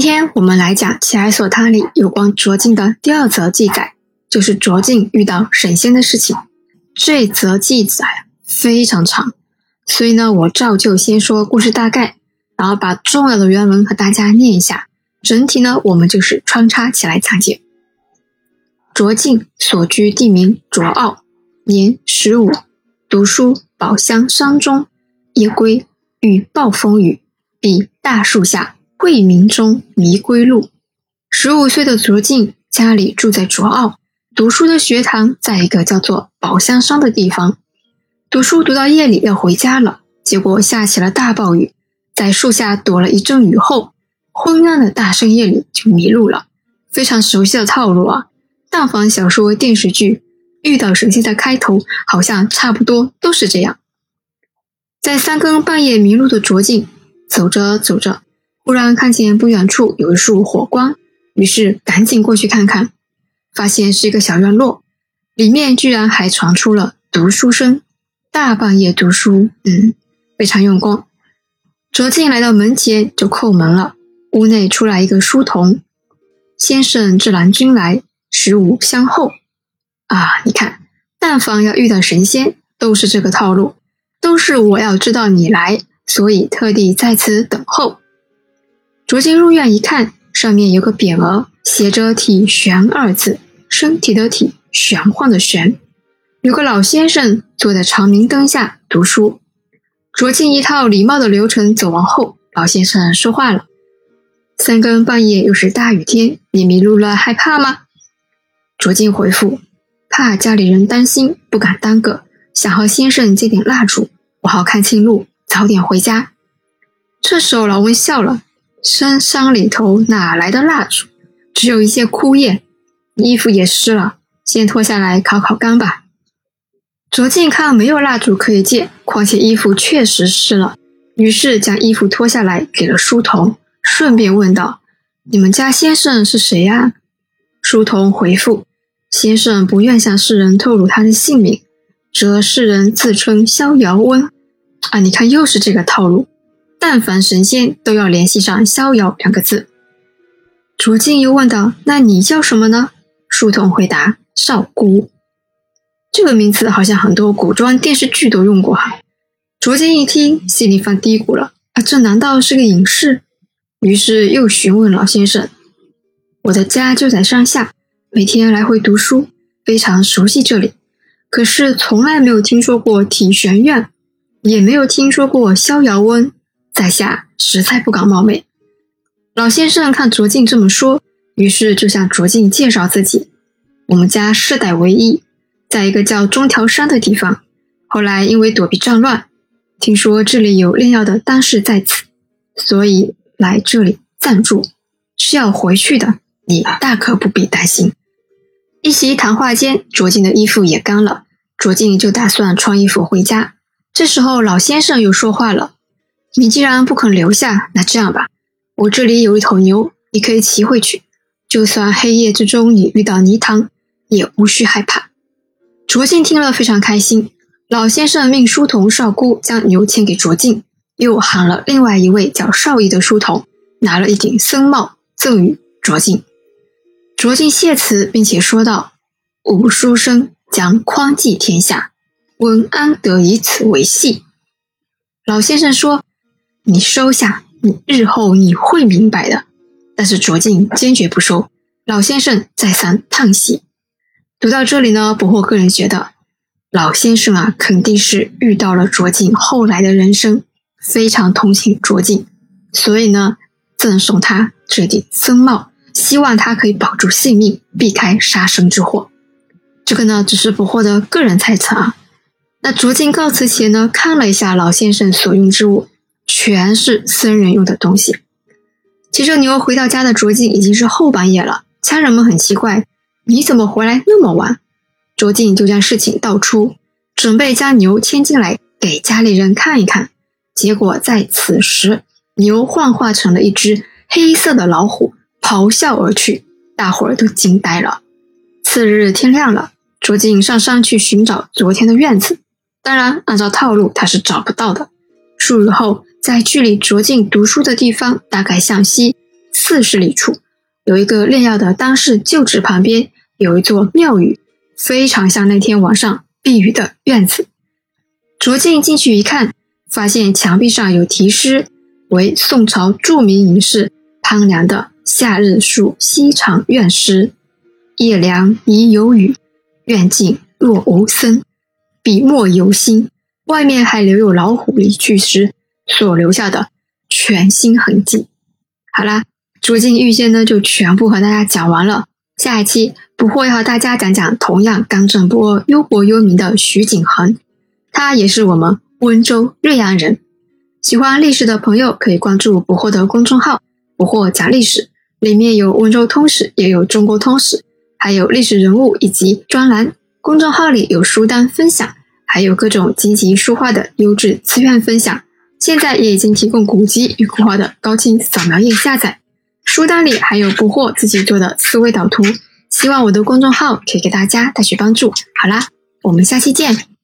今天我们来讲《奇埃索他》里有关卓敬的第二则记载，就是卓敬遇到神仙的事情。这则记载非常长，所以呢，我照旧先说故事大概，然后把重要的原文和大家念一下。整体呢，我们就是穿插起来讲解。卓敬所居地名卓奥，年十五，读书宝箱山中，夜归，遇暴风雨，彼大树下。惠民中迷归路。十五岁的卓静家里住在卓奥，读书的学堂在一个叫做宝香山的地方。读书读到夜里要回家了，结果下起了大暴雨，在树下躲了一阵雨后，昏暗的大深夜里就迷路了。非常熟悉的套路啊！但凡小说、电视剧遇到神仙的开头，好像差不多都是这样。在三更半夜迷路的卓静，走着走着。忽然看见不远处有一束火光，于是赶紧过去看看，发现是一个小院落，里面居然还传出了读书声。大半夜读书，嗯，非常用功。卓敬来到门前就叩门了，屋内出来一个书童，先生自然君来，十五相候。啊，你看，但凡要遇到神仙，都是这个套路，都是我要知道你来，所以特地在此等候。卓敬入院一看，上面有个匾额，写着“体玄”二字，身体的体，玄幻的玄。有个老先生坐在长明灯下读书。卓敬一套礼貌的流程走完后，老先生说话了：“三更半夜又是大雨天，你迷路了，害怕吗？”卓敬回复：“怕家里人担心，不敢耽搁，想和先生借点蜡烛，我好看清路，早点回家。”这时候，老翁笑了。深山里头哪来的蜡烛？只有一些枯叶，衣服也湿了，先脱下来烤烤干吧。卓敬看没有蜡烛可以借，况且衣服确实湿了，于是将衣服脱下来给了书童，顺便问道：“你们家先生是谁呀？”书童回复：“先生不愿向世人透露他的姓名，则世人自称逍遥翁。”啊，你看又是这个套路。但凡神仙都要联系上“逍遥”两个字。卓敬又问道：“那你叫什么呢？”书童回答：“少姑。”这个名字好像很多古装电视剧都用过哈。卓敬一听，心里犯嘀咕了：“啊，这难道是个隐士？”于是又询问老先生：“我的家就在山下，每天来回读书，非常熟悉这里，可是从来没有听说过体玄院，也没有听说过逍遥温。”在下实在不敢冒昧。老先生看卓敬这么说，于是就向卓敬介绍自己：“我们家世代为医，在一个叫中条山的地方。后来因为躲避战乱，听说这里有炼药的丹士在此，所以来这里暂住。是要回去的，你大可不必担心。”一席谈话间，卓敬的衣服也干了，卓敬就打算穿衣服回家。这时候，老先生又说话了。你既然不肯留下，那这样吧，我这里有一头牛，你可以骑回去。就算黑夜之中你遇到泥塘，也无需害怕。卓敬听了非常开心。老先生命书童少姑将牛牵给卓敬，又喊了另外一位叫少义的书童，拿了一顶僧帽赠予卓敬。卓敬谢辞，并且说道：“吾书生将匡济天下，闻安得以此为戏？”老先生说。你收下，你日后你会明白的。但是卓静坚决不收。老先生再三叹息。读到这里呢，不过个人觉得，老先生啊，肯定是遇到了卓静后来的人生，非常同情卓静，所以呢，赠送他这顶僧帽，希望他可以保住性命，避开杀身之祸。这个呢，只是不惑的个人猜测啊。那卓静告辞前呢，看了一下老先生所用之物。全是僧人用的东西。骑着牛回到家的卓静已经是后半夜了，家人们很奇怪，你怎么回来那么晚？卓静就将事情道出，准备将牛牵进来给家里人看一看。结果在此时，牛幻化成了一只黑色的老虎，咆哮而去，大伙儿都惊呆了。次日天亮了，卓静上山去寻找昨天的院子，当然按照套路他是找不到的。数日后。在距离卓敬读书的地方大概向西四十里处，有一个炼药的当世旧址旁边有一座庙宇，非常像那天晚上避雨的院子。卓敬进去一看，发现墙壁上有题诗，为宋朝著名隐士潘良的《夏日宿西长院诗》：“夜凉已有雨，院静若无僧。笔墨犹新。”外面还留有老虎离去时所留下的全新痕迹。好啦，卓敬预先呢就全部和大家讲完了。下一期不惑要和大家讲讲同样刚正不阿、忧国忧民的徐景恒，他也是我们温州瑞阳人。喜欢历史的朋友可以关注不惑的公众号“不惑讲历史”，里面有温州通史，也有中国通史，还有历史人物以及专栏。公众号里有书单分享。还有各种积极书画的优质资源分享，现在也已经提供古籍与国画的高清扫描页下载。书单里还有不惑自己做的思维导图，希望我的公众号可以给大家带去帮助。好啦，我们下期见。